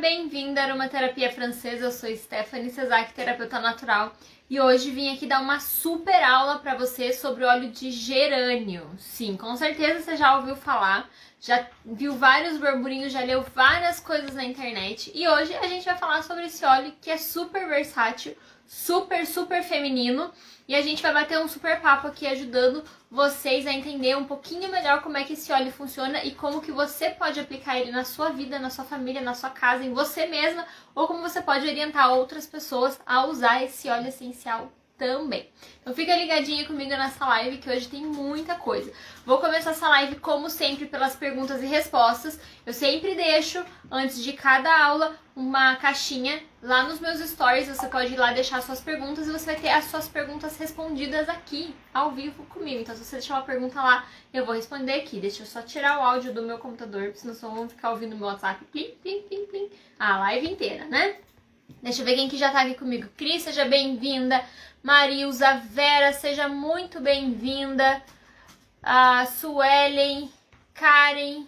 bem-vinda à Aromaterapia Francesa. Eu sou Stephanie Cesar, terapeuta natural, e hoje vim aqui dar uma super aula para você sobre óleo de gerânio. Sim, com certeza você já ouviu falar, já viu vários burburinhos, já leu várias coisas na internet, e hoje a gente vai falar sobre esse óleo que é super versátil, super, super feminino. E a gente vai bater um super papo aqui ajudando vocês a entender um pouquinho melhor como é que esse óleo funciona e como que você pode aplicar ele na sua vida, na sua família, na sua casa, em você mesma, ou como você pode orientar outras pessoas a usar esse óleo essencial também. Então fica ligadinha comigo nessa live que hoje tem muita coisa. Vou começar essa live como sempre pelas perguntas e respostas. Eu sempre deixo antes de cada aula uma caixinha lá nos meus stories. Você pode ir lá deixar suas perguntas e você vai ter as suas perguntas respondidas aqui ao vivo comigo. Então se você deixar uma pergunta lá, eu vou responder aqui. Deixa eu só tirar o áudio do meu computador, senão vocês vão ficar ouvindo meu WhatsApp plim, plim, plim, plim, a live inteira, né? Deixa eu ver quem que já tá aqui comigo. Cris, seja bem-vinda. Marilza, Vera, seja muito bem-vinda. A Suelen, Karen,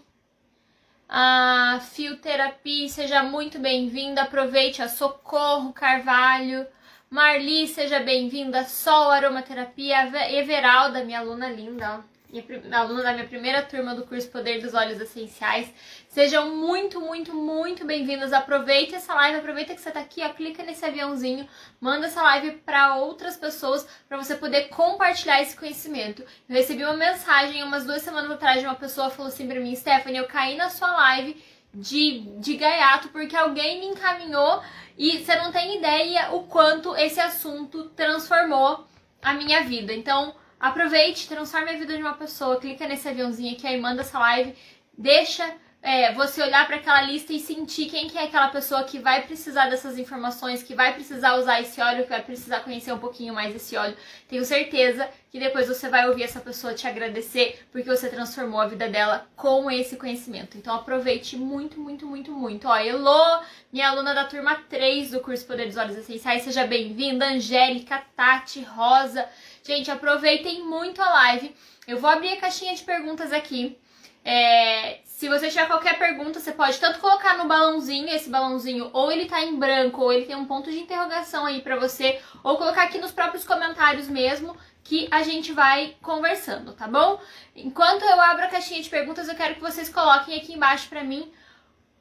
a Fioterapia, seja muito bem-vinda. Aproveite a Socorro Carvalho. Marli, seja bem-vinda. Sol Aromaterapia. Everalda, minha aluna linda, ó minha aluna da minha primeira turma do curso Poder dos Olhos Essenciais. Sejam muito, muito, muito bem-vindos. Aproveite essa live, aproveita que você está aqui, ó, clica nesse aviãozinho, manda essa live para outras pessoas para você poder compartilhar esse conhecimento. Eu recebi uma mensagem umas duas semanas atrás de uma pessoa falou assim para mim, Stephanie, eu caí na sua live de, de gaiato porque alguém me encaminhou e você não tem ideia o quanto esse assunto transformou a minha vida. Então, Aproveite, transforme a vida de uma pessoa, clica nesse aviãozinho aqui, aí manda essa live, deixa é, você olhar para aquela lista e sentir quem que é aquela pessoa que vai precisar dessas informações, que vai precisar usar esse óleo, que vai precisar conhecer um pouquinho mais desse óleo. Tenho certeza que depois você vai ouvir essa pessoa te agradecer porque você transformou a vida dela com esse conhecimento. Então aproveite muito, muito, muito, muito. Ó, Elô, minha aluna da turma 3 do curso Poder dos Olhos Essenciais, seja bem-vinda. Angélica, Tati, Rosa. Gente, aproveitem muito a live. Eu vou abrir a caixinha de perguntas aqui. É, se você tiver qualquer pergunta, você pode tanto colocar no balãozinho, esse balãozinho, ou ele tá em branco, ou ele tem um ponto de interrogação aí para você, ou colocar aqui nos próprios comentários mesmo, que a gente vai conversando, tá bom? Enquanto eu abro a caixinha de perguntas, eu quero que vocês coloquem aqui embaixo para mim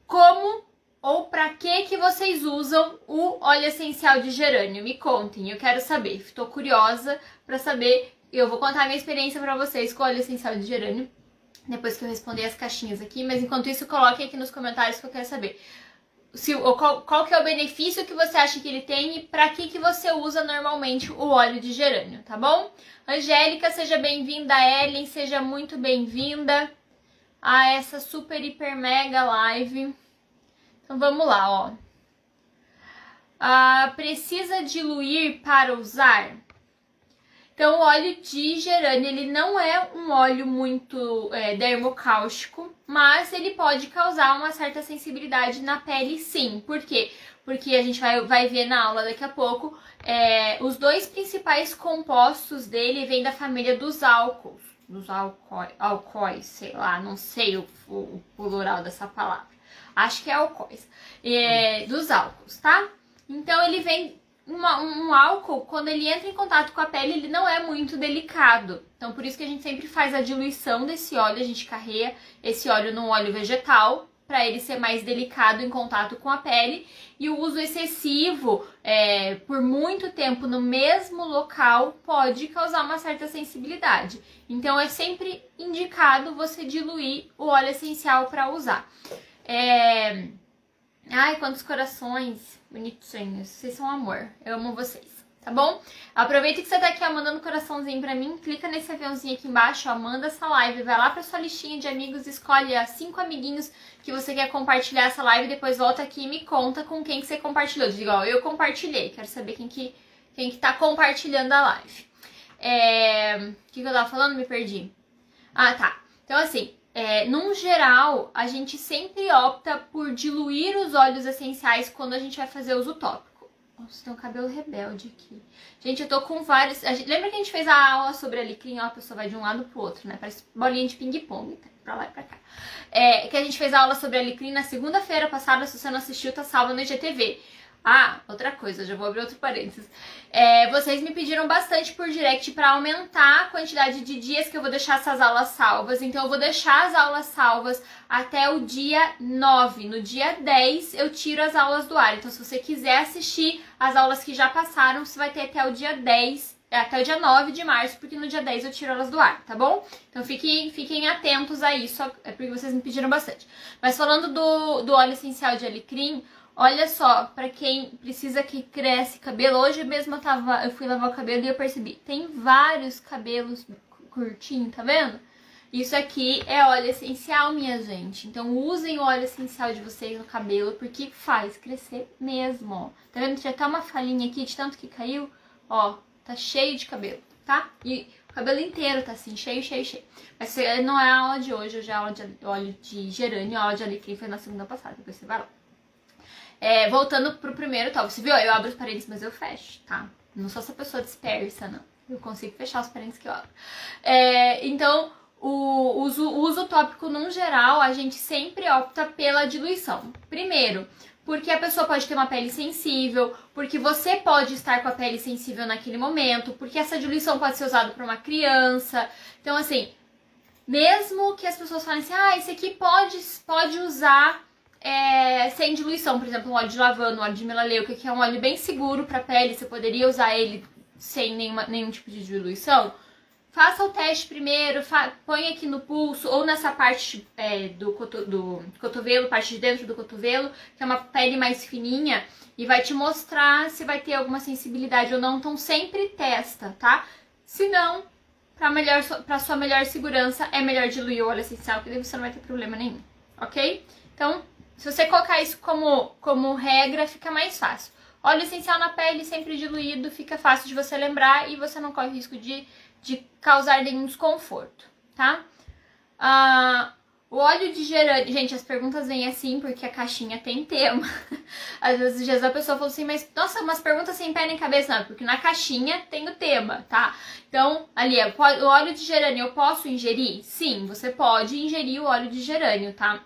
como ou para que que vocês usam o óleo essencial de gerânio? Me contem, eu quero saber. Estou curiosa para saber. Eu vou contar a minha experiência para vocês com o óleo essencial de gerânio depois que eu responder as caixinhas aqui, mas enquanto isso coloquem aqui nos comentários que eu quero saber. Se, qual, qual que é o benefício que você acha que ele tem e para que, que você usa normalmente o óleo de gerânio, tá bom? Angélica, seja bem-vinda. Ellen, seja muito bem-vinda a essa super, hiper, mega live. Então vamos lá, ó. Ah, precisa diluir para usar? Então, o óleo de gerânio, ele não é um óleo muito é, dermocáustico, mas ele pode causar uma certa sensibilidade na pele, sim. Por quê? Porque a gente vai, vai ver na aula daqui a pouco, é, os dois principais compostos dele vêm da família dos álcools, dos alcoóis, sei lá, não sei o, o, o, plural dessa palavra. Acho que é alcoóis, é, dos álcools, tá? Então, ele vem uma, um álcool, quando ele entra em contato com a pele, ele não é muito delicado. Então, por isso que a gente sempre faz a diluição desse óleo, a gente carreia esse óleo num óleo vegetal para ele ser mais delicado em contato com a pele. E o uso excessivo é, por muito tempo no mesmo local pode causar uma certa sensibilidade. Então, é sempre indicado você diluir o óleo essencial para usar. É... Ai, quantos corações! Bonitinhos. Vocês são amor. Eu amo vocês. Tá bom? Aproveita que você tá aqui ó, mandando coraçãozinho pra mim. Clica nesse aviãozinho aqui embaixo, ó, manda essa live. Vai lá pra sua listinha de amigos, escolhe cinco amiguinhos que você quer compartilhar essa live. Depois volta aqui e me conta com quem que você compartilhou. Diga, ó, eu compartilhei. Quero saber quem que, quem que tá compartilhando a live. É... O que, que eu tava falando? Me perdi. Ah, tá. Então, assim, é, num geral, a gente sempre opta por diluir os óleos essenciais quando a gente vai fazer uso tópico. Nossa, tem um cabelo rebelde aqui. Gente, eu tô com vários. Gente... Lembra que a gente fez a aula sobre alecrim? Ó, a pessoa vai de um lado pro outro, né? Parece bolinha de ping-pong, tá? pra lá e pra cá. É, que a gente fez a aula sobre alecrim na segunda-feira passada. Se você não assistiu, tá salvo no IGTV. Ah, outra coisa, já vou abrir outro parênteses. É, vocês me pediram bastante por direct para aumentar a quantidade de dias que eu vou deixar essas aulas salvas. Então, eu vou deixar as aulas salvas até o dia 9. No dia 10, eu tiro as aulas do ar. Então, se você quiser assistir as aulas que já passaram, você vai ter até o dia 10 é, até o dia 9 de março, porque no dia 10 eu tiro elas do ar, tá bom? Então fiquem, fiquem atentos a isso, é porque vocês me pediram bastante. Mas falando do, do óleo essencial de alecrim, Olha só, para quem precisa que cresce cabelo, hoje mesmo eu tava, eu fui lavar o cabelo e eu percebi, tem vários cabelos curtinhos, tá vendo? Isso aqui é óleo essencial, minha gente. Então usem o óleo essencial de vocês no cabelo, porque faz crescer mesmo, ó. Tá vendo? Tinha até uma falhinha aqui de tanto que caiu, ó, tá cheio de cabelo, tá? E o cabelo inteiro tá assim, cheio, cheio, cheio. Mas não é a aula de hoje, hoje é a aula de óleo de gerânio, a aula de alecrim foi na segunda passada, depois você vai lá. É, voltando pro primeiro tal, você viu? Eu abro os parênteses, mas eu fecho, tá? Não sou essa pessoa dispersa, não. Eu consigo fechar os parênteses que eu abro. É, então, o uso, uso tópico, num geral, a gente sempre opta pela diluição. Primeiro, porque a pessoa pode ter uma pele sensível, porque você pode estar com a pele sensível naquele momento, porque essa diluição pode ser usada para uma criança. Então, assim, mesmo que as pessoas falem assim, ah, esse aqui pode, pode usar é, sem diluição, por exemplo, um óleo de lavanda, um óleo de melaleuca, que é um óleo bem seguro para pele, você poderia usar ele sem nenhuma, nenhum tipo de diluição. Faça o teste primeiro, põe aqui no pulso ou nessa parte é, do, coto, do cotovelo, parte de dentro do cotovelo, que é uma pele mais fininha, e vai te mostrar se vai ter alguma sensibilidade ou não. Então sempre testa, tá? Se não, para melhor, pra sua melhor segurança, é melhor diluir o óleo essencial, porque você não vai ter problema nenhum, ok? Então, se você colocar isso como, como regra, fica mais fácil. Óleo essencial na pele, sempre diluído, fica fácil de você lembrar e você não corre risco de, de causar nenhum desconforto, tá? Ah, o óleo de gerânio... Gente, as perguntas vêm assim porque a caixinha tem tema. Às vezes a pessoa fala assim, mas nossa, umas perguntas sem pé nem cabeça. Não, porque na caixinha tem o tema, tá? Então, ali, é, o óleo de gerânio eu posso ingerir? Sim, você pode ingerir o óleo de gerânio, tá?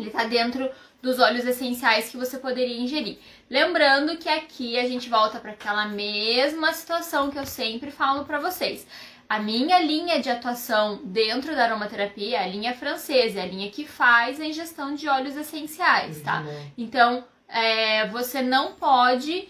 Ele tá dentro dos óleos essenciais que você poderia ingerir. Lembrando que aqui a gente volta para aquela mesma situação que eu sempre falo para vocês. A minha linha de atuação dentro da aromaterapia é a linha francesa, é a linha que faz a ingestão de óleos essenciais, tá? Então, é, você não pode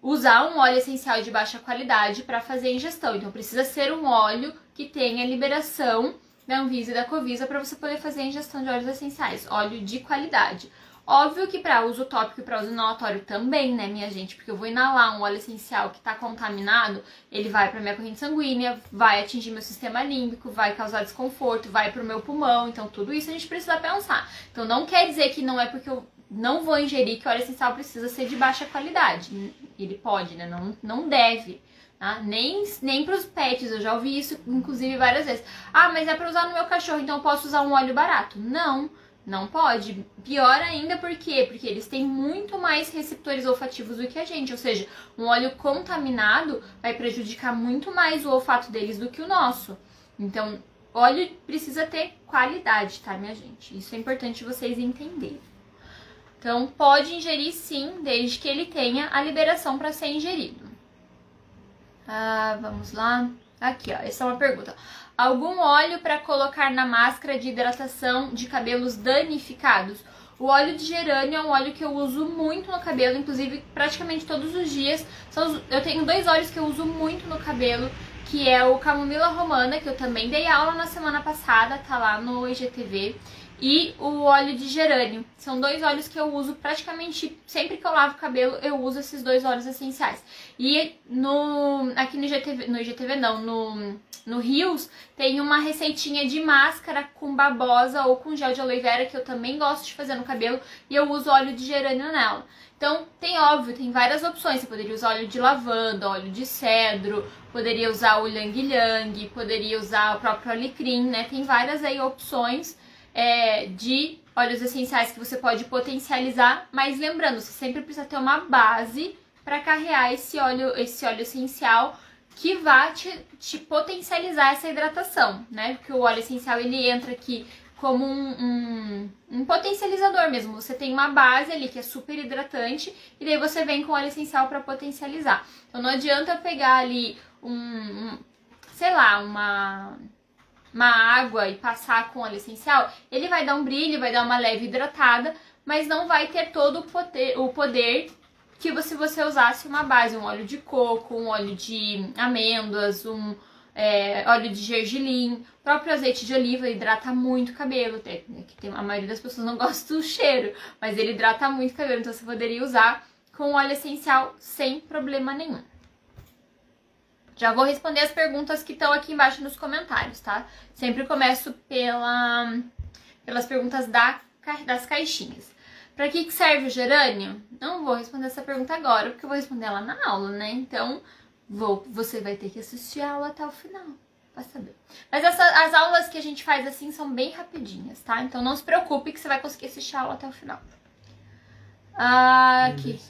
usar um óleo essencial de baixa qualidade para fazer a ingestão. Então, precisa ser um óleo que tenha liberação da Anvisa e da Covisa para você poder fazer a ingestão de óleos essenciais, óleo de qualidade. Óbvio que para uso tópico e para uso inalatório também, né, minha gente? Porque eu vou inalar um óleo essencial que está contaminado, ele vai para minha corrente sanguínea, vai atingir meu sistema límbico, vai causar desconforto, vai para o meu pulmão. Então, tudo isso a gente precisa pensar. Então, não quer dizer que não é porque eu não vou ingerir que o óleo essencial precisa ser de baixa qualidade. Ele pode, né? Não, não deve. Tá? Nem, nem para os pets, eu já ouvi isso, inclusive, várias vezes. Ah, mas é para usar no meu cachorro, então eu posso usar um óleo barato. Não, não pode. Pior ainda, por quê? Porque eles têm muito mais receptores olfativos do que a gente. Ou seja, um óleo contaminado vai prejudicar muito mais o olfato deles do que o nosso. Então, óleo precisa ter qualidade, tá, minha gente? Isso é importante vocês entenderem. Então, pode ingerir sim, desde que ele tenha a liberação para ser ingerido. Ah, vamos lá. Aqui, ó. Essa é uma pergunta. Algum óleo para colocar na máscara de hidratação de cabelos danificados? O óleo de gerânio é um óleo que eu uso muito no cabelo, inclusive praticamente todos os dias. Eu tenho dois óleos que eu uso muito no cabelo, que é o camomila romana, que eu também dei aula na semana passada, tá lá no IGTV e o óleo de gerânio. São dois óleos que eu uso praticamente sempre que eu lavo o cabelo, eu uso esses dois óleos essenciais. E no aqui no IGTV, no IGTV não, no no Rios tem uma receitinha de máscara com babosa ou com gel de aloe vera que eu também gosto de fazer no cabelo e eu uso óleo de gerânio nela. Então, tem óbvio, tem várias opções. Você poderia usar óleo de lavanda, óleo de cedro, poderia usar o Yang Yang, poderia usar o próprio alecrim, né? Tem várias aí opções é, de óleos essenciais que você pode potencializar, mas lembrando, você sempre precisa ter uma base para carrear esse óleo, esse óleo essencial que vai te, te, potencializar essa hidratação, né? Porque o óleo essencial ele entra aqui como um, um, um, potencializador mesmo. Você tem uma base ali que é super hidratante e daí você vem com óleo essencial para potencializar. Então não adianta pegar ali um, um, sei lá, uma uma água e passar com óleo essencial, ele vai dar um brilho, vai dar uma leve hidratada, mas não vai ter todo o poder, o poder que se você usasse uma base, um óleo de coco, um óleo de amêndoas, um é, óleo de gergelim, próprio azeite de oliva hidrata muito o cabelo. Tem, que tem, a maioria das pessoas não gosta do cheiro, mas ele hidrata muito o cabelo, então você poderia usar com óleo essencial sem problema nenhum. Já vou responder as perguntas que estão aqui embaixo nos comentários, tá? Sempre começo pela, pelas perguntas da, das caixinhas. Para que, que serve o gerânio? Não vou responder essa pergunta agora, porque eu vou responder ela na aula, né? Então, vou, você vai ter que assistir a aula até o final, vai saber. Mas essa, as aulas que a gente faz assim são bem rapidinhas, tá? Então não se preocupe que você vai conseguir assistir a aula até o final. Ah, aqui.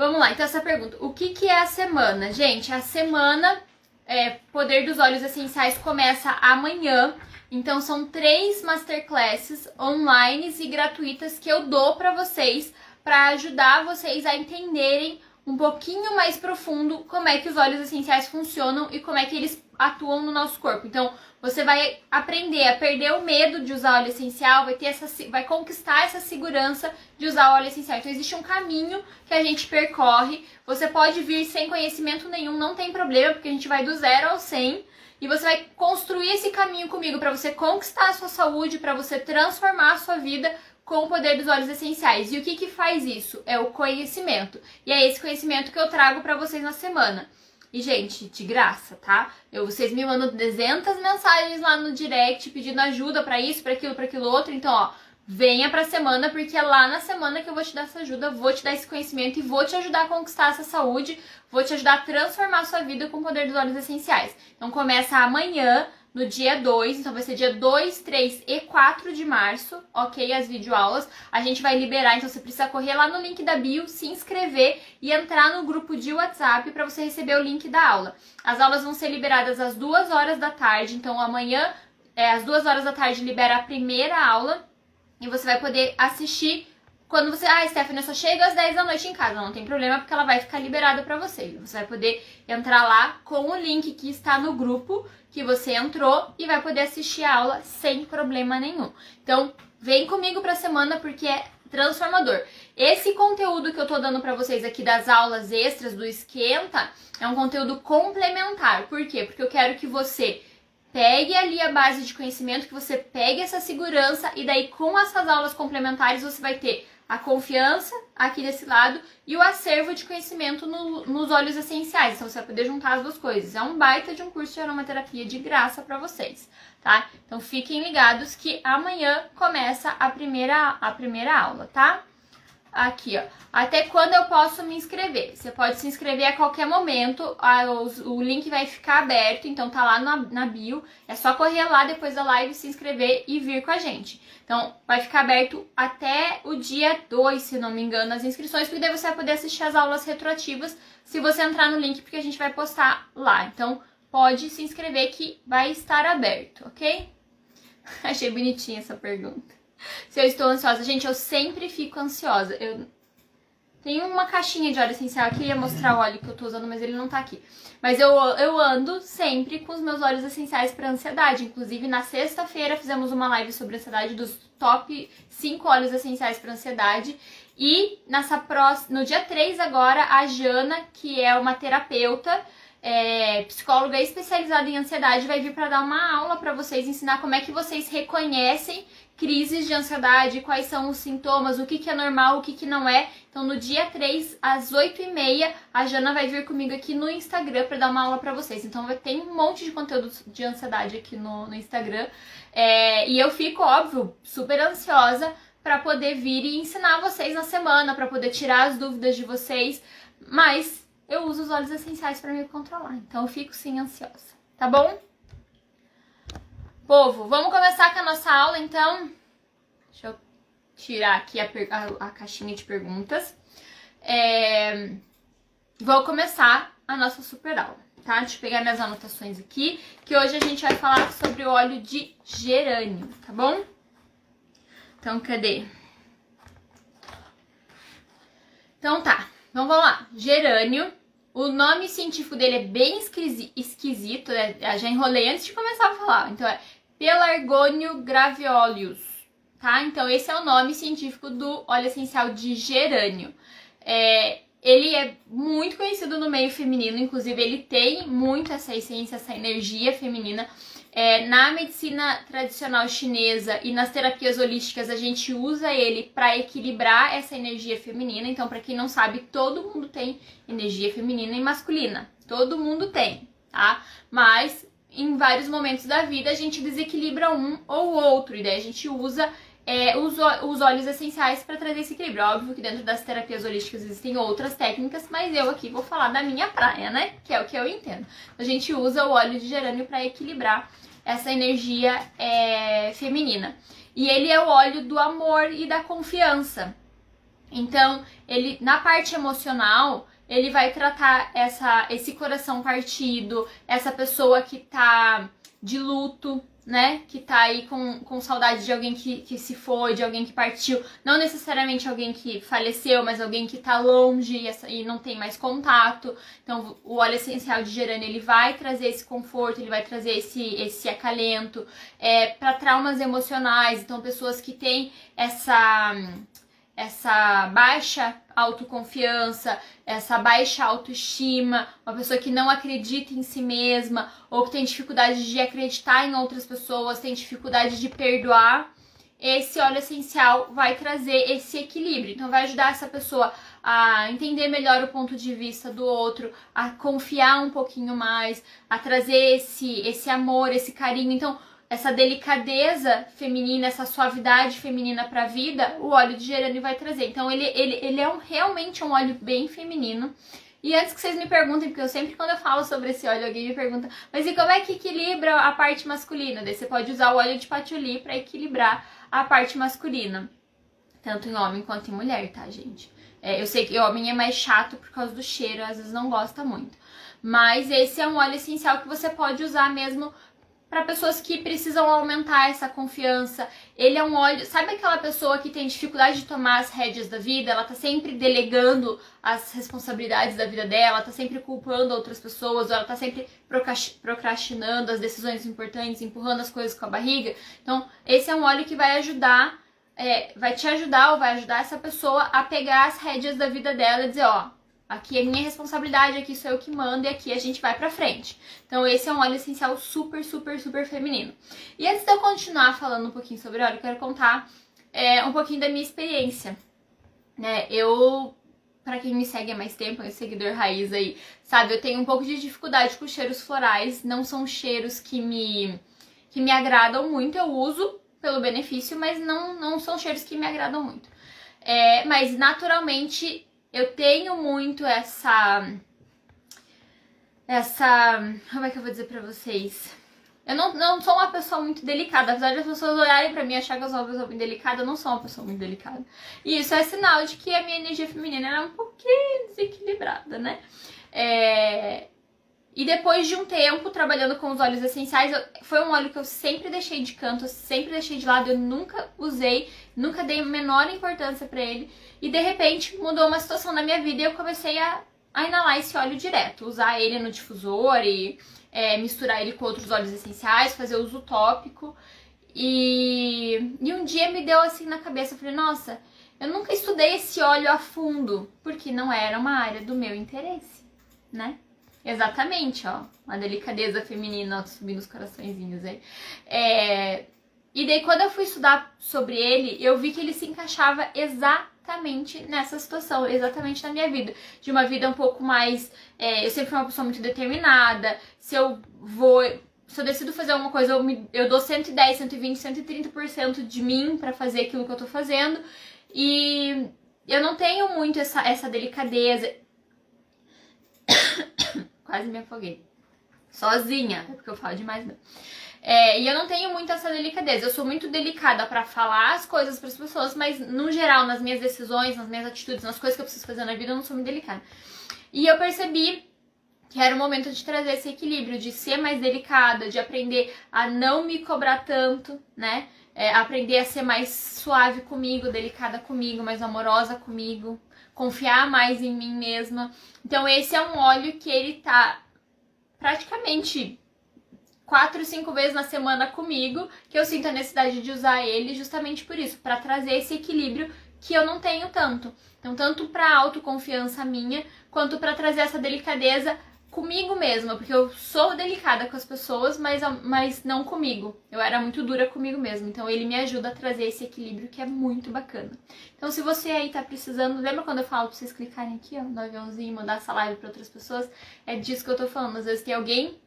Vamos lá, então essa pergunta. O que, que é a semana? Gente, a semana é, Poder dos Olhos Essenciais começa amanhã. Então são três masterclasses online e gratuitas que eu dou para vocês para ajudar vocês a entenderem um pouquinho mais profundo como é que os óleos essenciais funcionam e como é que eles atuam no nosso corpo. Então, você vai aprender a perder o medo de usar óleo essencial, vai ter essa vai conquistar essa segurança de usar óleo essencial. Então existe um caminho que a gente percorre. Você pode vir sem conhecimento nenhum, não tem problema, porque a gente vai do zero ao 100 e você vai construir esse caminho comigo para você conquistar a sua saúde, para você transformar a sua vida com o poder dos óleos essenciais. E o que que faz isso? É o conhecimento. E é esse conhecimento que eu trago para vocês na semana. E, gente, de graça, tá? Eu, vocês me mandam 200 mensagens lá no direct pedindo ajuda para isso, para aquilo, para aquilo outro. Então, ó, venha pra semana, porque é lá na semana que eu vou te dar essa ajuda, vou te dar esse conhecimento e vou te ajudar a conquistar essa saúde, vou te ajudar a transformar a sua vida com o poder dos óleos essenciais. Então, começa amanhã no dia 2, então vai ser dia 2, 3 e 4 de março, ok? As videoaulas. A gente vai liberar, então você precisa correr lá no link da bio, se inscrever e entrar no grupo de WhatsApp para você receber o link da aula. As aulas vão ser liberadas às 2 horas da tarde, então amanhã, é, às 2 horas da tarde, libera a primeira aula e você vai poder assistir quando você, ah, Stephanie, eu só chego às 10 da noite em casa, não tem problema, porque ela vai ficar liberada para você. Você vai poder entrar lá com o link que está no grupo que você entrou e vai poder assistir a aula sem problema nenhum. Então, vem comigo para a semana porque é transformador. Esse conteúdo que eu tô dando para vocês aqui das aulas extras do esquenta é um conteúdo complementar. Por quê? Porque eu quero que você pegue ali a base de conhecimento, que você pegue essa segurança e daí com essas aulas complementares você vai ter a confiança aqui desse lado e o acervo de conhecimento no, nos óleos essenciais. Então você vai poder juntar as duas coisas. É um baita de um curso de aromaterapia de graça para vocês, tá? Então fiquem ligados que amanhã começa a primeira, a primeira aula, tá? Aqui, ó. Até quando eu posso me inscrever? Você pode se inscrever a qualquer momento. A, o, o, link vai ficar aberto, então tá lá na, na bio. É só correr lá depois da live, se inscrever e vir com a gente. Então, vai ficar aberto até o dia 2, se não me engano, as inscrições, porque daí você vai poder assistir as aulas retroativas se você entrar no link, porque a gente vai postar lá. Então, pode se inscrever que vai estar aberto, ok? Achei bonitinha essa pergunta. Se eu estou ansiosa. Gente, eu sempre fico ansiosa. Eu tenho uma caixinha de óleo essencial aqui, ia mostrar o óleo que eu tô usando, mas ele não tá aqui. Mas eu, eu ando sempre com os meus óleos essenciais para ansiedade. Inclusive, na sexta-feira fizemos uma live sobre ansiedade dos top 5 óleos essenciais para ansiedade. E nessa próxima, no dia 3 agora, a Jana, que é uma terapeuta, é, psicóloga especializada em ansiedade, vai vir para dar uma aula para vocês, ensinar como é que vocês reconhecem crises de ansiedade, quais são os sintomas, o que, que é normal, o que, que não é. Então, no dia 3, às 8h30, a Jana vai vir comigo aqui no Instagram para dar uma aula para vocês. Então, tem um monte de conteúdo de ansiedade aqui no, no Instagram. É, e eu fico, óbvio, super ansiosa para poder vir e ensinar vocês na semana, para poder tirar as dúvidas de vocês. Mas eu uso os óleos essenciais para me controlar. Então, eu fico sim ansiosa. Tá bom? Povo, vamos começar com a nossa aula, então. Deixa eu tirar aqui a, a, a caixinha de perguntas. é... vou começar a nossa super aula, tá? Deixa eu pegar minhas anotações aqui, que hoje a gente vai falar sobre o óleo de gerânio, tá bom? Então, cadê? Então tá, então vamos lá. Gerânio, o nome científico dele é bem esquisito, né? Já enrolei antes de começar a falar. Então é Pelargonium graveolus, tá? Então esse é o nome científico do óleo essencial de gerânio. É, ele é muito conhecido no meio feminino, inclusive ele tem muito essa essência, essa energia feminina. É, na medicina tradicional chinesa e nas terapias holísticas, a gente usa ele para equilibrar essa energia feminina. Então, para quem não sabe, todo mundo tem energia feminina e masculina. Todo mundo tem, tá? Mas em vários momentos da vida a gente desequilibra um ou outro, e daí a gente usa é, os, os óleos essenciais para trazer esse equilíbrio. Óbvio que dentro das terapias holísticas existem outras técnicas, mas eu aqui vou falar da minha praia, né? Que é o que eu entendo. A gente usa o óleo de gerânio para equilibrar essa energia é, feminina. E ele é o óleo do amor e da confiança. Então, ele na parte emocional, ele vai tratar essa, esse coração partido, essa pessoa que tá de luto, né? Que tá aí com, com saudade de alguém que, que se foi, de alguém que partiu. Não necessariamente alguém que faleceu, mas alguém que tá longe e, essa, e não tem mais contato. Então, o óleo essencial de gerânio, ele vai trazer esse conforto, ele vai trazer esse, esse acalento. É, para traumas emocionais, então pessoas que têm essa essa baixa autoconfiança, essa baixa autoestima, uma pessoa que não acredita em si mesma ou que tem dificuldade de acreditar em outras pessoas, tem dificuldade de perdoar, esse óleo essencial vai trazer esse equilíbrio. Então vai ajudar essa pessoa a entender melhor o ponto de vista do outro, a confiar um pouquinho mais, a trazer esse esse amor, esse carinho. Então, essa delicadeza feminina, essa suavidade feminina para a vida, o óleo de gerânio vai trazer. Então ele, ele, ele é um, realmente um óleo bem feminino. E antes que vocês me perguntem, porque eu sempre quando eu falo sobre esse óleo, alguém me pergunta, mas e como é que equilibra a parte masculina? Daí você pode usar o óleo de patchouli para equilibrar a parte masculina. Tanto em homem quanto em mulher, tá, gente? É, eu sei que o homem é mais chato por causa do cheiro, às vezes não gosta muito. Mas esse é um óleo essencial que você pode usar mesmo para pessoas que precisam aumentar essa confiança. Ele é um óleo, sabe aquela pessoa que tem dificuldade de tomar as rédeas da vida? Ela tá sempre delegando as responsabilidades da vida dela, tá sempre culpando outras pessoas, ou ela tá sempre procrastinando as decisões importantes, empurrando as coisas com a barriga. Então, esse é um óleo que vai ajudar, é, vai te ajudar ou vai ajudar essa pessoa a pegar as rédeas da vida dela e dizer, ó, Aqui é minha responsabilidade, aqui sou eu que mando e aqui a gente vai pra frente. Então esse é um óleo essencial super, super, super feminino. E antes de eu continuar falando um pouquinho sobre óleo, eu quero contar é, um pouquinho da minha experiência. Né, eu, para quem me segue há mais tempo, é seguidor raiz aí, sabe, eu tenho um pouco de dificuldade com cheiros florais, não são cheiros que me, que me agradam muito, eu uso pelo benefício, mas não, não são cheiros que me agradam muito. É, mas naturalmente eu tenho muito essa. Essa. Como é que eu vou dizer pra vocês? Eu não, não sou uma pessoa muito delicada. Apesar de as pessoas olharem pra mim e achar que eu sou uma pessoa muito delicada, eu não sou uma pessoa muito delicada. E isso é sinal de que a minha energia feminina era um pouquinho desequilibrada, né? É... E depois de um tempo trabalhando com os óleos essenciais, eu, foi um óleo que eu sempre deixei de canto, sempre deixei de lado, eu nunca usei, nunca dei a menor importância para ele. E de repente mudou uma situação na minha vida e eu comecei a, a inalar esse óleo direto, usar ele no difusor e é, misturar ele com outros óleos essenciais, fazer uso tópico. E, e um dia me deu assim na cabeça, eu falei, nossa, eu nunca estudei esse óleo a fundo, porque não era uma área do meu interesse, né? Exatamente, ó. Uma delicadeza feminina subindo os coraçõezinhos aí. É... E daí, quando eu fui estudar sobre ele, eu vi que ele se encaixava exatamente nessa situação, exatamente na minha vida. De uma vida um pouco mais. É... eu sempre fui uma pessoa muito determinada. Se eu vou. Se eu decido fazer alguma coisa, eu, me, eu dou 110, 120, 130% de mim para fazer aquilo que eu tô fazendo. E eu não tenho muito essa, essa delicadeza. Quase me afoguei. Sozinha, é porque eu falo demais mesmo. É, e eu não tenho muito essa delicadeza. Eu sou muito delicada para falar as coisas para as pessoas, mas no geral, nas minhas decisões, nas minhas atitudes, nas coisas que eu preciso fazer na vida, eu não sou muito delicada. E eu percebi que era o momento de trazer esse equilíbrio, de ser mais delicada, de aprender a não me cobrar tanto, né? É, aprender a ser mais suave comigo, delicada comigo, mais amorosa comigo, confiar mais em mim mesma. Então esse é um óleo que ele tá praticamente quatro, cinco vezes na semana comigo, que eu sinto a necessidade de usar ele justamente por isso, para trazer esse equilíbrio que eu não tenho tanto. Então, tanto para autoconfiança minha, quanto para trazer essa delicadeza comigo mesma, porque eu sou delicada com as pessoas, mas, mas não comigo. Eu era muito dura comigo mesma. Então ele me ajuda a trazer esse equilíbrio que é muito bacana. Então se você aí tá precisando, lembra quando eu falo pra vocês clicarem aqui, ó, no aviãozinho mandar essa live para outras pessoas? É disso que eu tô falando. Às vezes tem alguém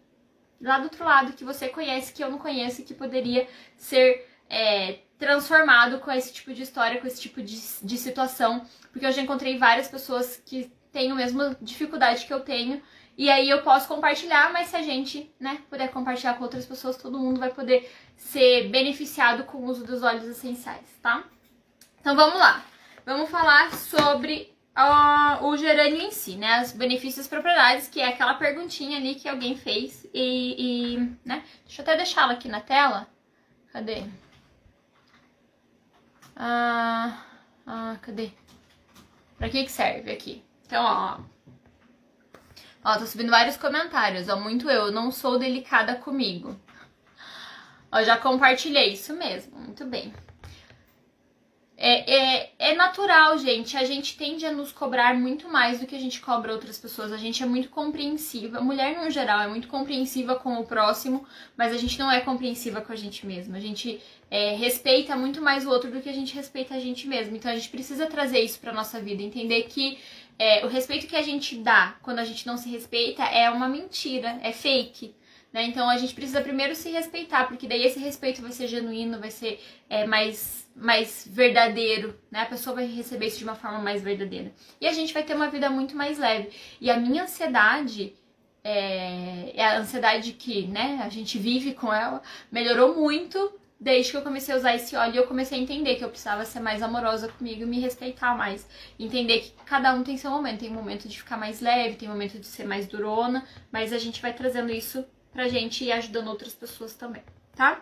lá do outro lado que você conhece, que eu não conheço que poderia ser é, transformado com esse tipo de história, com esse tipo de, de situação. Porque eu já encontrei várias pessoas que têm a mesma dificuldade que eu tenho e aí eu posso compartilhar, mas se a gente, né, puder compartilhar com outras pessoas, todo mundo vai poder ser beneficiado com o uso dos óleos essenciais, tá? Então vamos lá. Vamos falar sobre uh, o gerânio em si, né? Os benefícios e propriedades, que é aquela perguntinha ali que alguém fez e, e né? Deixa eu até deixá-la aqui na tela. Cadê? Ah, ah, cadê? Pra que que serve aqui? Então, ó, Ó, tô subindo vários comentários, ó, muito eu, não sou delicada comigo. Ó, já compartilhei, isso mesmo, muito bem. É, é, é natural, gente. A gente tende a nos cobrar muito mais do que a gente cobra outras pessoas. A gente é muito compreensiva. A mulher, no geral, é muito compreensiva com o próximo, mas a gente não é compreensiva com a gente mesma. A gente é, respeita muito mais o outro do que a gente respeita a gente mesma. Então a gente precisa trazer isso pra nossa vida, entender que é, o respeito que a gente dá quando a gente não se respeita é uma mentira, é fake. Né? Então a gente precisa primeiro se respeitar, porque daí esse respeito vai ser genuíno, vai ser é, mais, mais verdadeiro, né? A pessoa vai receber isso de uma forma mais verdadeira. E a gente vai ter uma vida muito mais leve. E a minha ansiedade, é, é a ansiedade que né, a gente vive com ela, melhorou muito desde que eu comecei a usar esse óleo, eu comecei a entender que eu precisava ser mais amorosa comigo e me respeitar mais. Entender que cada um tem seu momento. Tem momento de ficar mais leve, tem momento de ser mais durona, mas a gente vai trazendo isso pra gente e ajudando outras pessoas também, tá?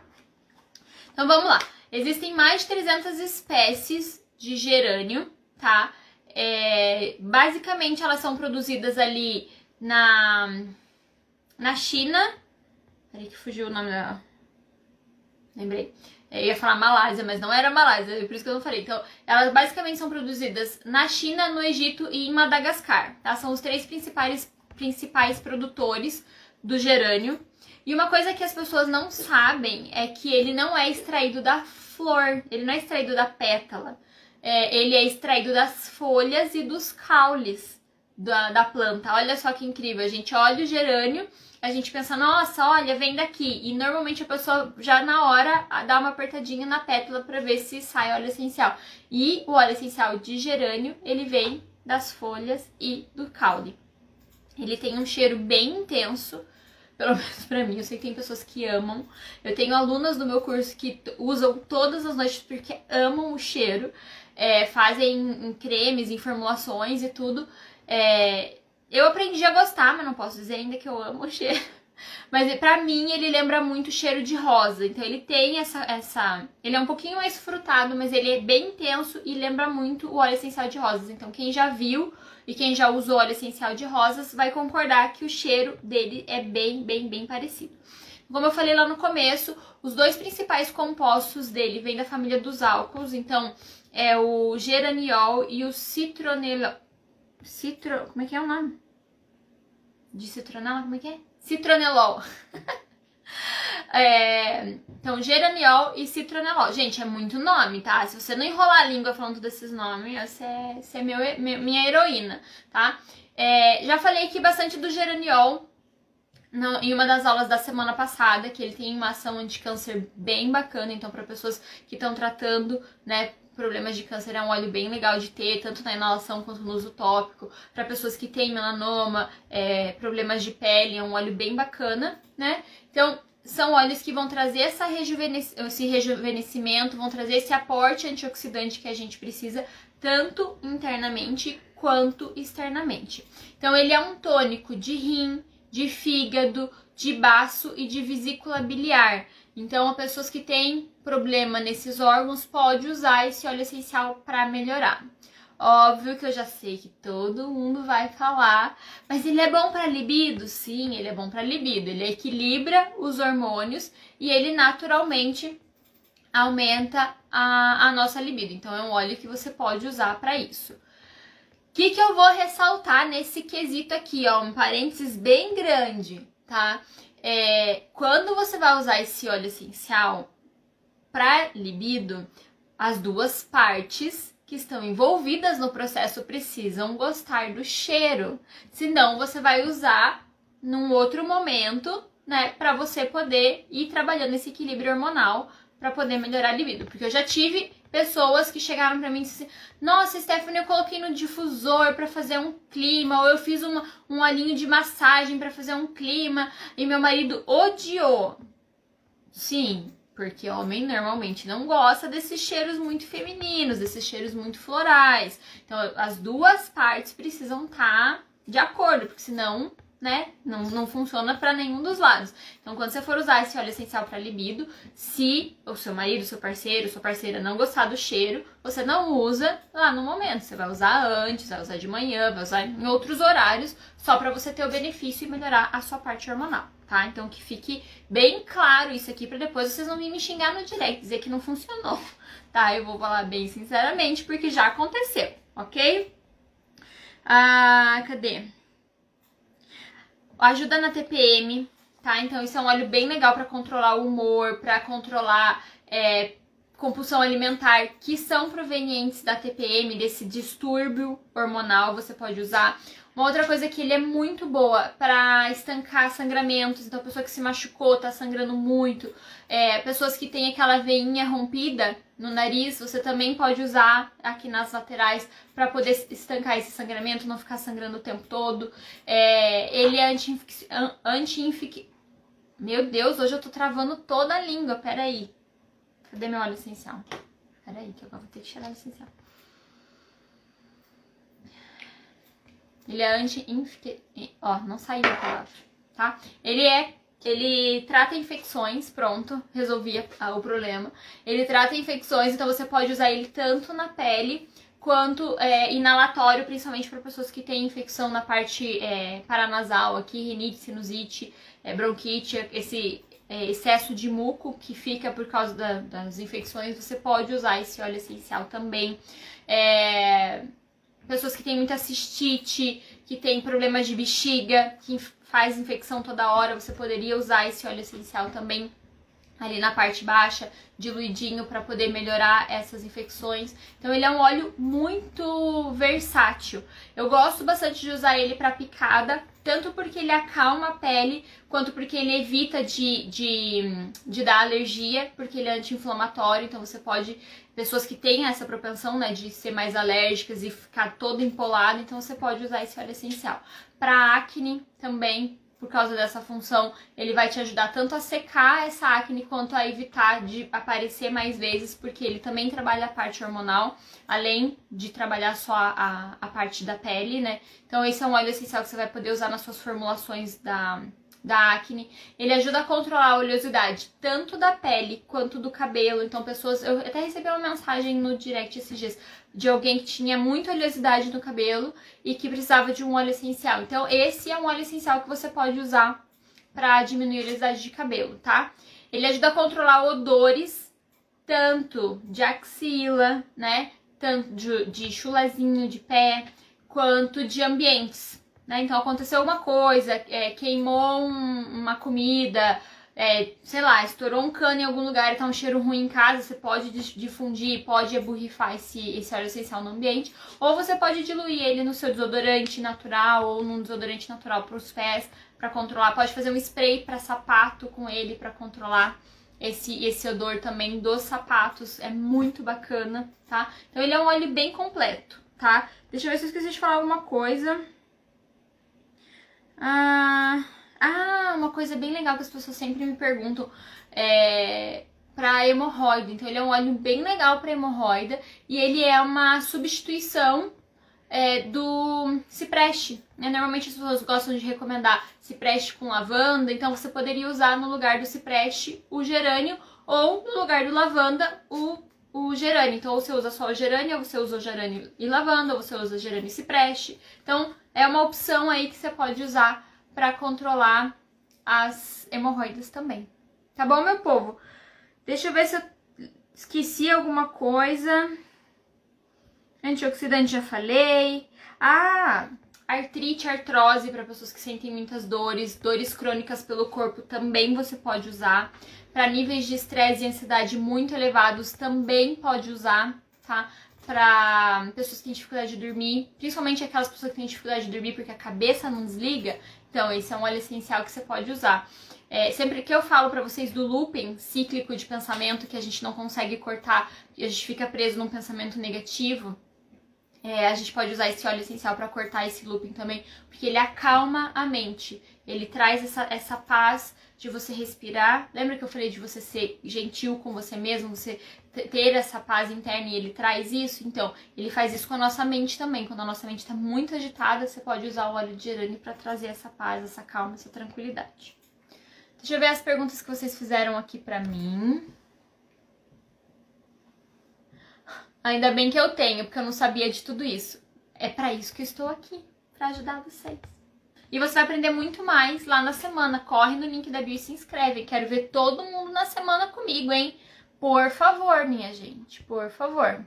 Então vamos lá. Existem mais de 300 espécies de gerânio, tá? É, basicamente elas são produzidas ali na, na China. Peraí que fugiu o nome dela lembrei. Eu ia falar Malásia, mas não era Malásia, por isso que eu não falei. Então, elas basicamente são produzidas na China, no Egito e em Madagascar, tá? São os três principais, principais produtores do gerânio. E uma coisa que as pessoas não sabem é que ele não é extraído da flor, ele não é extraído da pétala. É, ele é extraído das folhas e dos caules da, da planta. Olha só que incrível, a gente olha o gerânio a gente pensa, nossa, olha, vem daqui. E normalmente a pessoa já na hora dá uma apertadinha na pétala para ver se sai óleo essencial. E o óleo essencial de gerânio, ele vem das folhas e do caule. Ele tem um cheiro bem intenso, pelo menos para mim. Eu sei que tem pessoas que amam. Eu tenho alunas do meu curso que usam todas as noites porque amam o cheiro, é, fazem em cremes, em formulações e tudo. É, eu aprendi a gostar, mas não posso dizer ainda que eu amo o cheiro. Mas pra mim ele lembra muito o cheiro de rosa. Então ele tem essa, essa. Ele é um pouquinho mais frutado, mas ele é bem intenso e lembra muito o óleo essencial de rosas. Então quem já viu e quem já usou óleo essencial de rosas vai concordar que o cheiro dele é bem, bem, bem parecido. Como eu falei lá no começo, os dois principais compostos dele vêm da família dos álcools. Então é o geraniol e o citronelo. Citro... Como é que é o nome? De citronela? Como é que é? Citronelol. é, então, geraniol e citronelol. Gente, é muito nome, tá? Se você não enrolar a língua falando desses nomes, você é, você é meu, minha heroína, tá? É, já falei aqui bastante do geraniol no, em uma das aulas da semana passada, que ele tem uma ação anti-câncer bem bacana, então para pessoas que estão tratando, né, problemas de câncer é um óleo bem legal de ter, tanto na inalação quanto no uso tópico. Para pessoas que têm melanoma, é, problemas de pele, é um óleo bem bacana, né? Então, são óleos que vão trazer essa esse rejuvenescimento, vão trazer esse aporte antioxidante que a gente precisa, tanto internamente quanto externamente. Então, ele é um tônico de rim, de fígado, de baço e de vesícula biliar. Então, pessoas que têm problema nesses órgãos pode usar esse óleo essencial para melhorar. Óbvio que eu já sei que todo mundo vai falar, mas ele é bom para libido? Sim, ele é bom para libido. Ele equilibra os hormônios e ele naturalmente aumenta a, a nossa libido. Então é um óleo que você pode usar para isso. O que, que eu vou ressaltar nesse quesito aqui, ó? Um parênteses bem grande, tá? É, quando você vai usar esse óleo essencial para libido, as duas partes que estão envolvidas no processo precisam gostar do cheiro. Senão você vai usar num outro momento, né, para você poder ir trabalhando esse equilíbrio hormonal para poder melhorar a libido. Porque eu já tive pessoas que chegaram para mim e disseram assim: Nossa, Stephanie, eu coloquei no difusor para fazer um clima, ou eu fiz uma, um olhinho de massagem para fazer um clima, e meu marido odiou. Sim, porque homem normalmente não gosta desses cheiros muito femininos, desses cheiros muito florais. Então, as duas partes precisam estar tá de acordo, porque senão né? Não, não funciona para nenhum dos lados. Então, quando você for usar esse óleo essencial para libido, se o seu marido, seu parceiro, sua parceira não gostar do cheiro, você não usa lá no momento. Você vai usar antes, vai usar de manhã, vai usar em outros horários, só para você ter o benefício e melhorar a sua parte hormonal, tá? Então, que fique bem claro isso aqui para depois vocês não virem me xingar no direct, dizer que não funcionou, tá? Eu vou falar bem sinceramente porque já aconteceu, ok? Ah, cadê? Ajuda na TPM, tá? Então isso é um óleo bem legal para controlar o humor, para controlar é, compulsão alimentar, que são provenientes da TPM, desse distúrbio hormonal, você pode usar. Uma outra coisa que ele é muito boa para estancar sangramentos, então pessoa que se machucou, tá sangrando muito, é, pessoas que têm aquela veinha rompida no nariz, você também pode usar aqui nas laterais para poder estancar esse sangramento, não ficar sangrando o tempo todo. É, ele é anti-infic... Meu Deus, hoje eu tô travando toda a língua, peraí. Cadê meu óleo essencial? Peraí, que agora vou ter que tirar o essencial. Ele é anti-infic... Ó, não saiu a palavra, tá? Ele é ele trata infecções, pronto, resolvi o problema. Ele trata infecções, então você pode usar ele tanto na pele quanto é, inalatório, principalmente para pessoas que têm infecção na parte é, paranasal, aqui, rinite, sinusite, é, bronquite, esse é, excesso de muco que fica por causa da, das infecções, você pode usar esse óleo essencial também. É, pessoas que têm muita cistite, que têm problemas de bexiga, que faz infecção toda hora, você poderia usar esse óleo essencial também ali na parte baixa, diluidinho para poder melhorar essas infecções. Então ele é um óleo muito versátil. Eu gosto bastante de usar ele para picada, tanto porque ele acalma a pele, quanto porque ele evita de, de, de dar alergia, porque ele é anti-inflamatório, então você pode pessoas que têm essa propensão, né, de ser mais alérgicas e ficar todo empolado, então você pode usar esse óleo essencial. Para acne também, por causa dessa função, ele vai te ajudar tanto a secar essa acne quanto a evitar de aparecer mais vezes, porque ele também trabalha a parte hormonal, além de trabalhar só a, a parte da pele, né? Então esse é um óleo essencial que você vai poder usar nas suas formulações da da acne. Ele ajuda a controlar a oleosidade tanto da pele quanto do cabelo. Então, pessoas. Eu até recebi uma mensagem no direct esses dias de alguém que tinha muita oleosidade no cabelo e que precisava de um óleo essencial. Então, esse é um óleo essencial que você pode usar para diminuir a oleosidade de cabelo, tá? Ele ajuda a controlar odores tanto de axila, né? Tanto de, de chulazinho de pé, quanto de ambientes. Né? Então aconteceu alguma coisa, é, queimou um, uma comida, é, sei lá, estourou um cano em algum lugar e tá um cheiro ruim em casa, você pode difundir, pode eburrifar esse, esse óleo essencial no ambiente, ou você pode diluir ele no seu desodorante natural ou num desodorante natural para os pés para controlar, pode fazer um spray para sapato com ele para controlar esse, esse odor também dos sapatos, é muito bacana, tá? Então ele é um óleo bem completo, tá? Deixa eu ver se eu esqueci de falar alguma coisa. Ah, Ah, uma coisa bem legal que as pessoas sempre me perguntam é para hemorroida. Então ele é um óleo bem legal para hemorroida e ele é uma substituição é, do cipreste. Né? Normalmente as pessoas gostam de recomendar cipreste com lavanda, então você poderia usar no lugar do cipreste o gerânio ou no lugar do lavanda o, o gerânio. Então ou você usa só o gerânio, ou você usa o gerânio e lavanda, ou você usa gerânio e cipreste. Então é uma opção aí que você pode usar para controlar as hemorroidas também. Tá bom, meu povo? Deixa eu ver se eu esqueci alguma coisa. Antioxidante já falei. Ah, artrite, artrose para pessoas que sentem muitas dores, dores crônicas pelo corpo também você pode usar. Para níveis de estresse e ansiedade muito elevados também pode usar, tá? Para pessoas que têm dificuldade de dormir, principalmente aquelas pessoas que têm dificuldade de dormir porque a cabeça não desliga. Então, esse é um óleo essencial que você pode usar. É, sempre que eu falo para vocês do looping cíclico de pensamento, que a gente não consegue cortar e a gente fica preso num pensamento negativo, é, a gente pode usar esse óleo essencial para cortar esse looping também, porque ele acalma a mente, ele traz essa, essa paz de você respirar. Lembra que eu falei de você ser gentil com você mesmo, você ter essa paz interna e ele traz isso? Então, ele faz isso com a nossa mente também. Quando a nossa mente está muito agitada, você pode usar o óleo de gerânio para trazer essa paz, essa calma, essa tranquilidade. Deixa eu ver as perguntas que vocês fizeram aqui pra mim. Ainda bem que eu tenho, porque eu não sabia de tudo isso. É para isso que eu estou aqui, para ajudar vocês. E você vai aprender muito mais lá na semana. Corre no link da bio e se inscreve. Quero ver todo mundo na semana comigo, hein? Por favor, minha gente, por favor.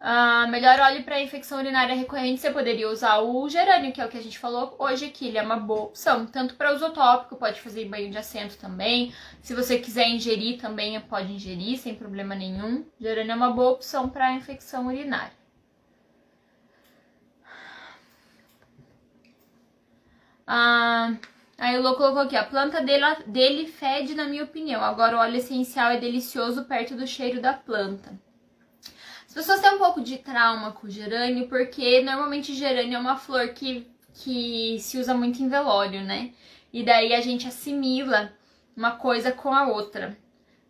Uh, melhor óleo para infecção urinária recorrente, você poderia usar o gerânio, que é o que a gente falou hoje aqui. Ele é uma boa opção, tanto para uso tópico, pode fazer banho de assento também. Se você quiser ingerir também, pode ingerir sem problema nenhum. Gerânio é uma boa opção para infecção urinária. Ah, aí o Lô colocou aqui, a planta dele, dele fede, na minha opinião. Agora o óleo essencial é delicioso perto do cheiro da planta. As pessoas têm um pouco de trauma com gerânio, porque normalmente gerânio é uma flor que, que se usa muito em velório, né? E daí a gente assimila uma coisa com a outra.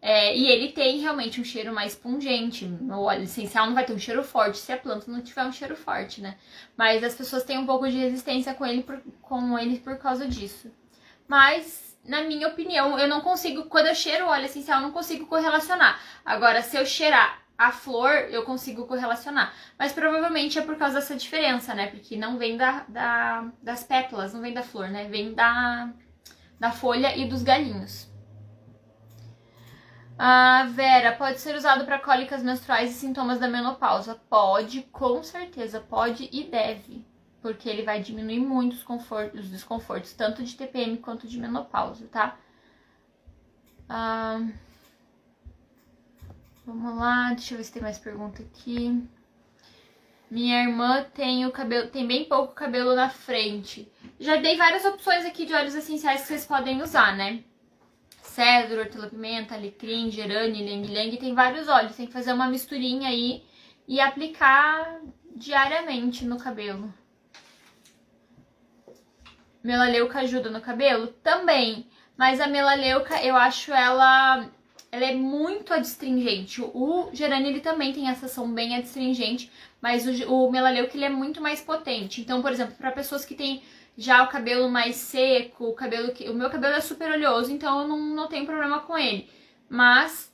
É, e ele tem realmente um cheiro mais pungente. O óleo essencial não vai ter um cheiro forte se a planta não tiver um cheiro forte, né? Mas as pessoas têm um pouco de resistência com ele por, com ele por causa disso. Mas, na minha opinião, eu não consigo, quando eu cheiro óleo essencial, eu não consigo correlacionar. Agora, se eu cheirar a flor eu consigo correlacionar. Mas provavelmente é por causa dessa diferença, né? Porque não vem da, da, das pétalas, não vem da flor, né? Vem da, da folha e dos galinhos. A Vera, pode ser usado para cólicas menstruais e sintomas da menopausa? Pode, com certeza, pode e deve. Porque ele vai diminuir muito os, confortos, os desconfortos, tanto de TPM quanto de menopausa, tá? Ah... Vamos lá, deixa eu ver se tem mais pergunta aqui. Minha irmã tem o cabelo, tem bem pouco cabelo na frente. Já dei várias opções aqui de óleos essenciais que vocês podem usar, né? Cedro, hortelã-pimenta, alecrim, gerânio, lengue-lengue, tem vários óleos. Tem que fazer uma misturinha aí e aplicar diariamente no cabelo. Melaleuca ajuda no cabelo? Também. Mas a melaleuca, eu acho ela ela é muito adstringente. O gerânio ele também tem essa ação bem adstringente, mas o, o melaleuca ele é muito mais potente. Então, por exemplo, para pessoas que têm já o cabelo mais seco, o cabelo que o meu cabelo é super oleoso, então eu não, não tenho problema com ele. Mas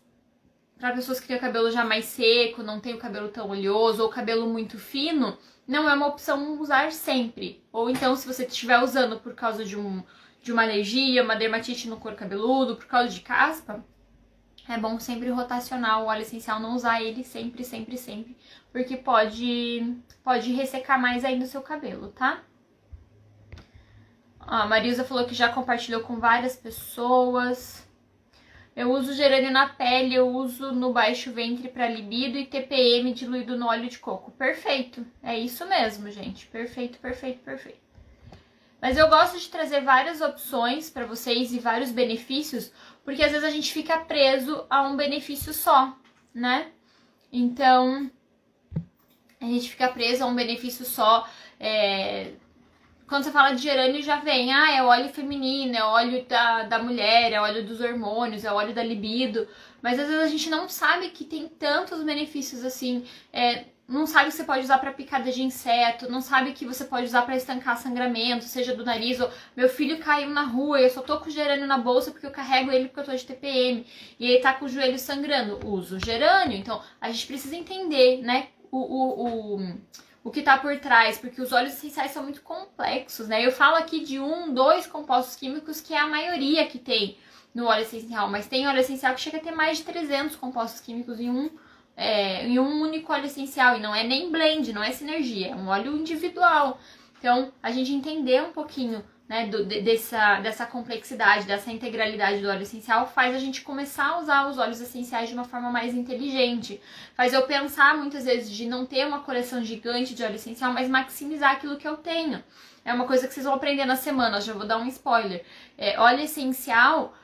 para pessoas que têm o cabelo já mais seco, não tem o cabelo tão oleoso ou cabelo muito fino, não é uma opção usar sempre. Ou então, se você estiver usando por causa de um de uma alergia, uma dermatite no couro cabeludo, por causa de caspa, é bom sempre rotacionar o óleo essencial, não usar ele sempre, sempre, sempre, porque pode, pode ressecar mais ainda o seu cabelo, tá? a Marisa falou que já compartilhou com várias pessoas. Eu uso gerânio na pele, eu uso no baixo ventre para libido e TPM diluído no óleo de coco. Perfeito, é isso mesmo, gente. Perfeito, perfeito, perfeito. Mas eu gosto de trazer várias opções para vocês e vários benefícios, porque às vezes a gente fica preso a um benefício só, né? Então, a gente fica preso a um benefício só. É... quando você fala de gerânio, já vem, ah, é óleo feminino, é óleo da, da mulher, é óleo dos hormônios, é óleo da libido. Mas às vezes a gente não sabe que tem tantos benefícios assim. É, não sabe que você pode usar para picada de inseto, não sabe que você pode usar para estancar sangramento, seja do nariz ou meu filho caiu na rua, eu só tô com o gerânio na bolsa porque eu carrego ele porque eu tô de TPM e ele tá com o joelho sangrando, uso gerânio. Então, a gente precisa entender, né, o, o, o o que está por trás, porque os óleos essenciais são muito complexos, né? Eu falo aqui de um, dois compostos químicos que é a maioria que tem no óleo essencial, mas tem óleo essencial que chega a ter mais de 300 compostos químicos em um, é, em um único óleo essencial, e não é nem blend, não é sinergia, é um óleo individual. Então, a gente entender um pouquinho né, do, de, dessa, dessa complexidade, dessa integralidade do óleo essencial, faz a gente começar a usar os óleos essenciais de uma forma mais inteligente. Faz eu pensar muitas vezes de não ter uma coleção gigante de óleo essencial, mas maximizar aquilo que eu tenho. É uma coisa que vocês vão aprender na semana, já vou dar um spoiler. É, óleo essencial,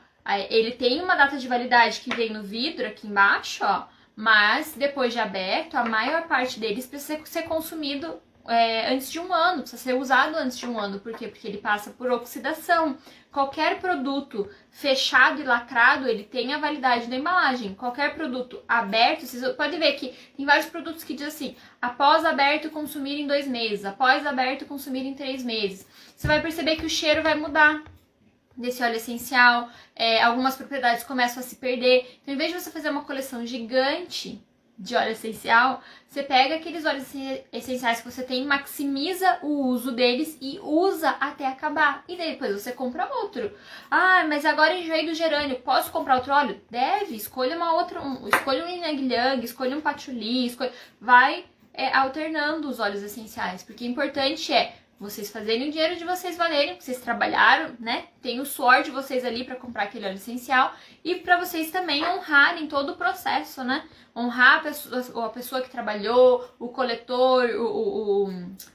ele tem uma data de validade que vem no vidro aqui embaixo, ó. Mas depois de aberto, a maior parte deles precisa ser consumido é, antes de um ano, precisa ser usado antes de um ano. Por quê? Porque ele passa por oxidação. Qualquer produto fechado e lacrado, ele tem a validade da embalagem. Qualquer produto aberto, vocês podem ver que tem vários produtos que dizem assim, após aberto consumir em dois meses, após aberto consumir em três meses. Você vai perceber que o cheiro vai mudar desse óleo essencial, é, algumas propriedades começam a se perder. Então, em vez de você fazer uma coleção gigante de óleo essencial, você pega aqueles óleos essenciais que você tem, maximiza o uso deles e usa até acabar. E depois você compra outro. Ah, mas agora enjoei do gerânio, posso comprar outro óleo? Deve, escolha uma outra, um, escolha um Ylang escolha um patchouli, escolha... vai é, alternando os óleos essenciais, porque o importante é vocês fazerem o dinheiro de vocês valerem, vocês trabalharam, né? Tem o suor de vocês ali para comprar aquele óleo essencial e para vocês também honrarem todo o processo, né? honrar a pessoa, a pessoa que trabalhou, o coletor, o, o,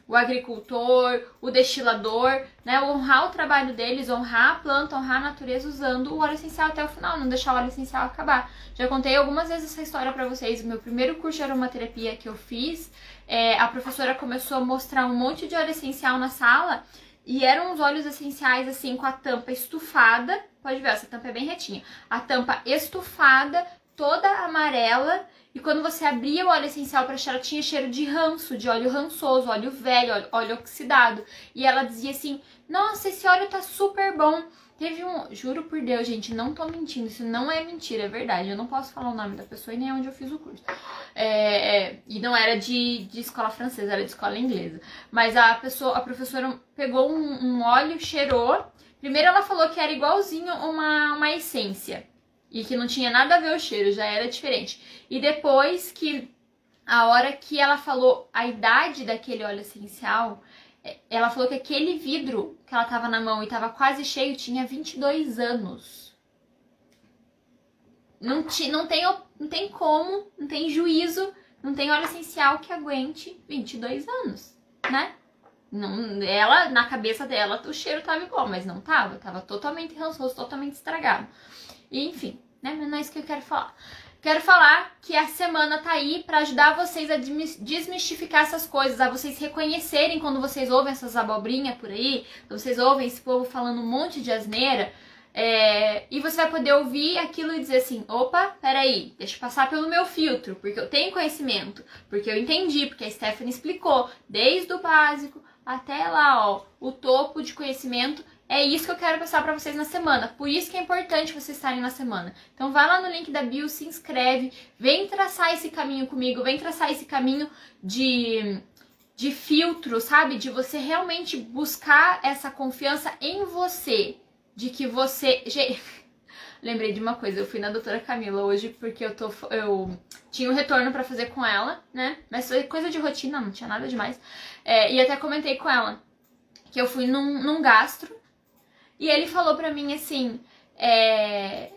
o, agricultor, o destilador, né? Honrar o trabalho deles, honrar a planta, honrar a natureza usando o óleo essencial até o final, não deixar o óleo essencial acabar. Já contei algumas vezes essa história para vocês. O meu primeiro curso de aromaterapia que eu fiz, é, a professora começou a mostrar um monte de óleo essencial na sala e eram os óleos essenciais assim com a tampa estufada. Pode ver, essa tampa é bem retinha. A tampa estufada toda amarela. E quando você abria o óleo essencial para cheirar, tinha cheiro de ranço, de óleo rançoso, óleo velho, óleo, óleo oxidado. E ela dizia assim: Nossa, esse óleo tá super bom. Teve um. Juro por Deus, gente, não tô mentindo. Isso não é mentira, é verdade. Eu não posso falar o nome da pessoa e nem onde eu fiz o curso. É, é, e não era de, de escola francesa, era de escola inglesa. Mas a pessoa, a professora pegou um, um óleo, cheirou. Primeiro ela falou que era igualzinho uma, uma essência e que não tinha nada a ver o cheiro, já era diferente. E depois que a hora que ela falou a idade daquele óleo essencial, ela falou que aquele vidro que ela tava na mão e tava quase cheio tinha 22 anos. Não, ti, não, tem, não tem como, não tem juízo, não tem óleo essencial que aguente 22 anos, né? Não, ela, na cabeça dela, o cheiro tava igual, mas não tava. Tava totalmente rançoso, totalmente estragado. E, enfim, né? Mas não é isso que eu quero falar. Quero falar que a semana tá aí para ajudar vocês a desmistificar essas coisas, a vocês reconhecerem quando vocês ouvem essas abobrinhas por aí, vocês ouvem esse povo falando um monte de asneira. É, e você vai poder ouvir aquilo e dizer assim: opa, peraí, deixa eu passar pelo meu filtro, porque eu tenho conhecimento, porque eu entendi, porque a Stephanie explicou, desde o básico até lá, ó, o topo de conhecimento é isso que eu quero passar para vocês na semana. Por isso que é importante vocês estarem na semana. Então vai lá no link da bio, se inscreve, vem traçar esse caminho comigo, vem traçar esse caminho de de filtro, sabe? De você realmente buscar essa confiança em você, de que você Lembrei de uma coisa, eu fui na doutora Camila hoje porque eu tô eu tinha um retorno para fazer com ela, né? Mas foi coisa de rotina, não tinha nada demais. É, e até comentei com ela que eu fui num, num gastro e ele falou pra mim assim: é,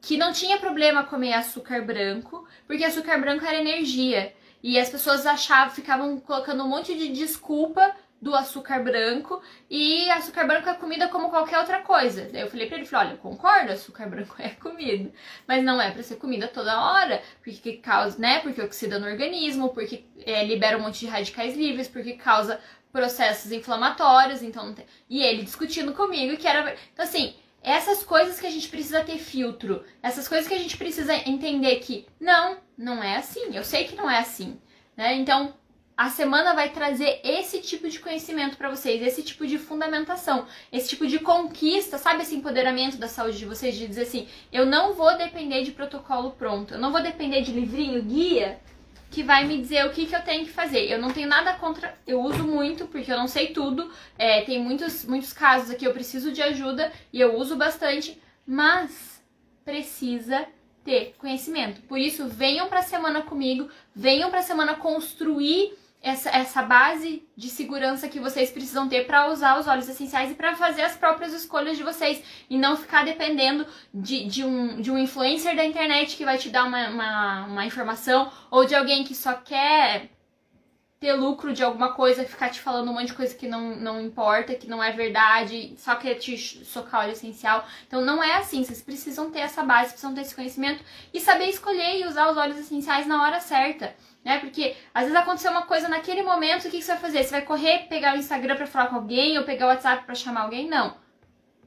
que não tinha problema comer açúcar branco, porque açúcar branco era energia. E as pessoas achavam, ficavam colocando um monte de desculpa do açúcar branco e açúcar branco é comida como qualquer outra coisa. Daí eu falei para ele, falei, olha, concordo, açúcar branco é comida, mas não é para ser comida toda hora, porque causa, né, porque oxida no organismo, porque é, libera um monte de radicais livres, porque causa processos inflamatórios, então não tem... E ele discutindo comigo que era, então assim, essas coisas que a gente precisa ter filtro, essas coisas que a gente precisa entender que não, não é assim. Eu sei que não é assim, né? Então, a semana vai trazer esse tipo de conhecimento para vocês, esse tipo de fundamentação, esse tipo de conquista, sabe esse empoderamento da saúde de vocês de dizer assim, eu não vou depender de protocolo pronto, eu não vou depender de livrinho, guia que vai me dizer o que, que eu tenho que fazer. Eu não tenho nada contra, eu uso muito porque eu não sei tudo. É, tem muitos, muitos casos aqui eu preciso de ajuda e eu uso bastante, mas precisa ter conhecimento. Por isso, venham para a semana comigo, venham para a semana construir essa, essa base de segurança que vocês precisam ter para usar os óleos essenciais e para fazer as próprias escolhas de vocês. E não ficar dependendo de, de, um, de um influencer da internet que vai te dar uma, uma, uma informação ou de alguém que só quer ter lucro de alguma coisa, ficar te falando um monte de coisa que não, não importa, que não é verdade, só quer te socar óleo essencial. Então não é assim, vocês precisam ter essa base, precisam ter esse conhecimento e saber escolher e usar os óleos essenciais na hora certa né? Porque às vezes aconteceu uma coisa naquele momento, o que, que você vai fazer? Você vai correr, pegar o Instagram para falar com alguém ou pegar o WhatsApp para chamar alguém? Não.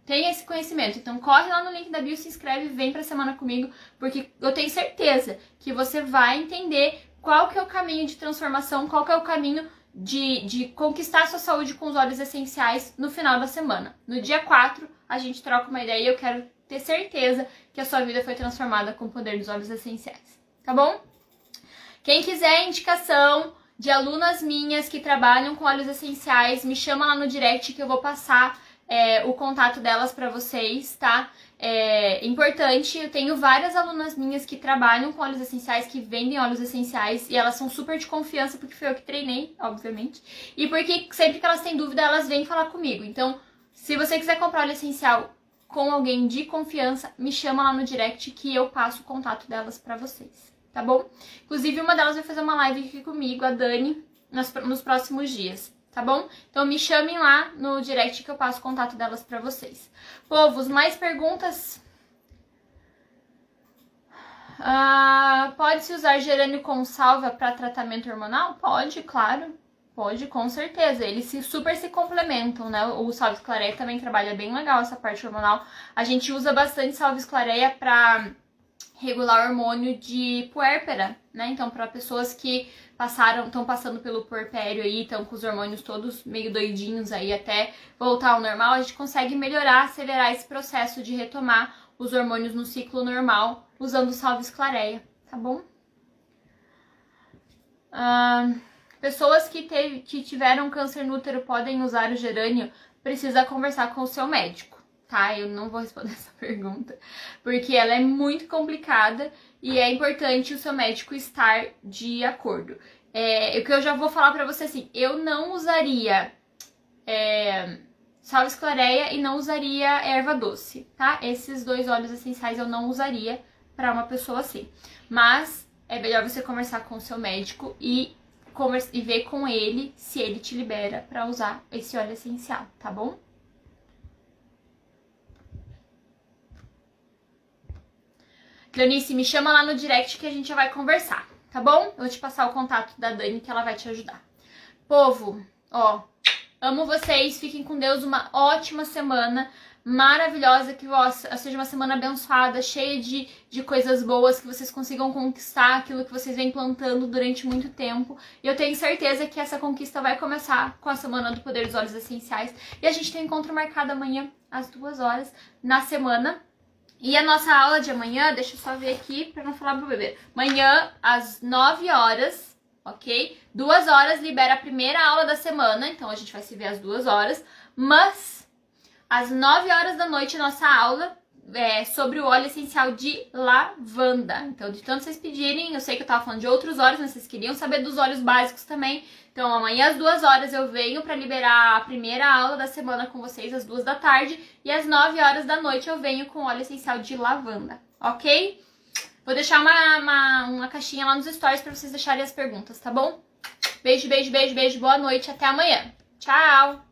Tem esse conhecimento. Então corre lá no link da bio, se inscreve, vem pra semana comigo, porque eu tenho certeza que você vai entender qual que é o caminho de transformação, qual que é o caminho de, de conquistar sua saúde com os óleos essenciais no final da semana. No dia 4, a gente troca uma ideia e eu quero ter certeza que a sua vida foi transformada com o poder dos óleos essenciais. Tá bom? Quem quiser indicação de alunas minhas que trabalham com óleos essenciais, me chama lá no direct que eu vou passar é, o contato delas para vocês, tá? É importante, eu tenho várias alunas minhas que trabalham com óleos essenciais, que vendem óleos essenciais, e elas são super de confiança, porque foi eu que treinei, obviamente. E porque sempre que elas têm dúvida, elas vêm falar comigo. Então, se você quiser comprar óleo essencial com alguém de confiança, me chama lá no direct que eu passo o contato delas para vocês tá bom? Inclusive, uma delas vai fazer uma live aqui comigo, a Dani, nos, próximos dias, tá bom? Então me chamem lá no direct que eu passo o contato delas para vocês. Povos, mais perguntas? Ah, Pode-se usar gerânio com salva para tratamento hormonal? Pode, claro. Pode, com certeza. Eles se, super se complementam, né? O salve clareia também trabalha bem legal essa parte hormonal. A gente usa bastante salve clareia para regular hormônio de puérpera, né? Então, para pessoas que passaram, estão passando pelo puerpério aí, estão com os hormônios todos meio doidinhos aí até voltar ao normal, a gente consegue melhorar, acelerar esse processo de retomar os hormônios no ciclo normal usando salves clareia, tá bom? Pessoas que, teve, que tiveram câncer no útero podem usar o gerânio, precisa conversar com o seu médico tá? Eu não vou responder essa pergunta, porque ela é muito complicada e é importante o seu médico estar de acordo. É, o que eu já vou falar pra você assim, eu não usaria é, sal esclareia e não usaria erva doce, tá? Esses dois óleos essenciais eu não usaria para uma pessoa assim. Mas é melhor você conversar com o seu médico e, e ver com ele se ele te libera para usar esse óleo essencial, tá bom? Cleonice, me chama lá no direct que a gente já vai conversar, tá bom? Eu vou te passar o contato da Dani que ela vai te ajudar. Povo, ó, amo vocês, fiquem com Deus, uma ótima semana maravilhosa, que ó, seja uma semana abençoada, cheia de, de coisas boas, que vocês consigam conquistar aquilo que vocês vêm plantando durante muito tempo. E eu tenho certeza que essa conquista vai começar com a Semana do Poder dos Olhos Essenciais. E a gente tem encontro marcado amanhã, às duas horas, na semana e a nossa aula de amanhã, deixa eu só ver aqui para não falar pro bebê. Amanhã, às 9 horas, ok? Duas horas libera a primeira aula da semana, então a gente vai se ver às duas horas. Mas, às 9 horas da noite, nossa aula é sobre o óleo essencial de lavanda. Então, de tanto vocês pedirem, eu sei que eu tava falando de outros óleos, mas vocês queriam saber dos óleos básicos também. Então, amanhã às duas horas eu venho para liberar a primeira aula da semana com vocês, às duas da tarde. E às nove horas da noite eu venho com óleo essencial de lavanda, ok? Vou deixar uma, uma, uma caixinha lá nos stories para vocês deixarem as perguntas, tá bom? Beijo, beijo, beijo, beijo. Boa noite. Até amanhã. Tchau!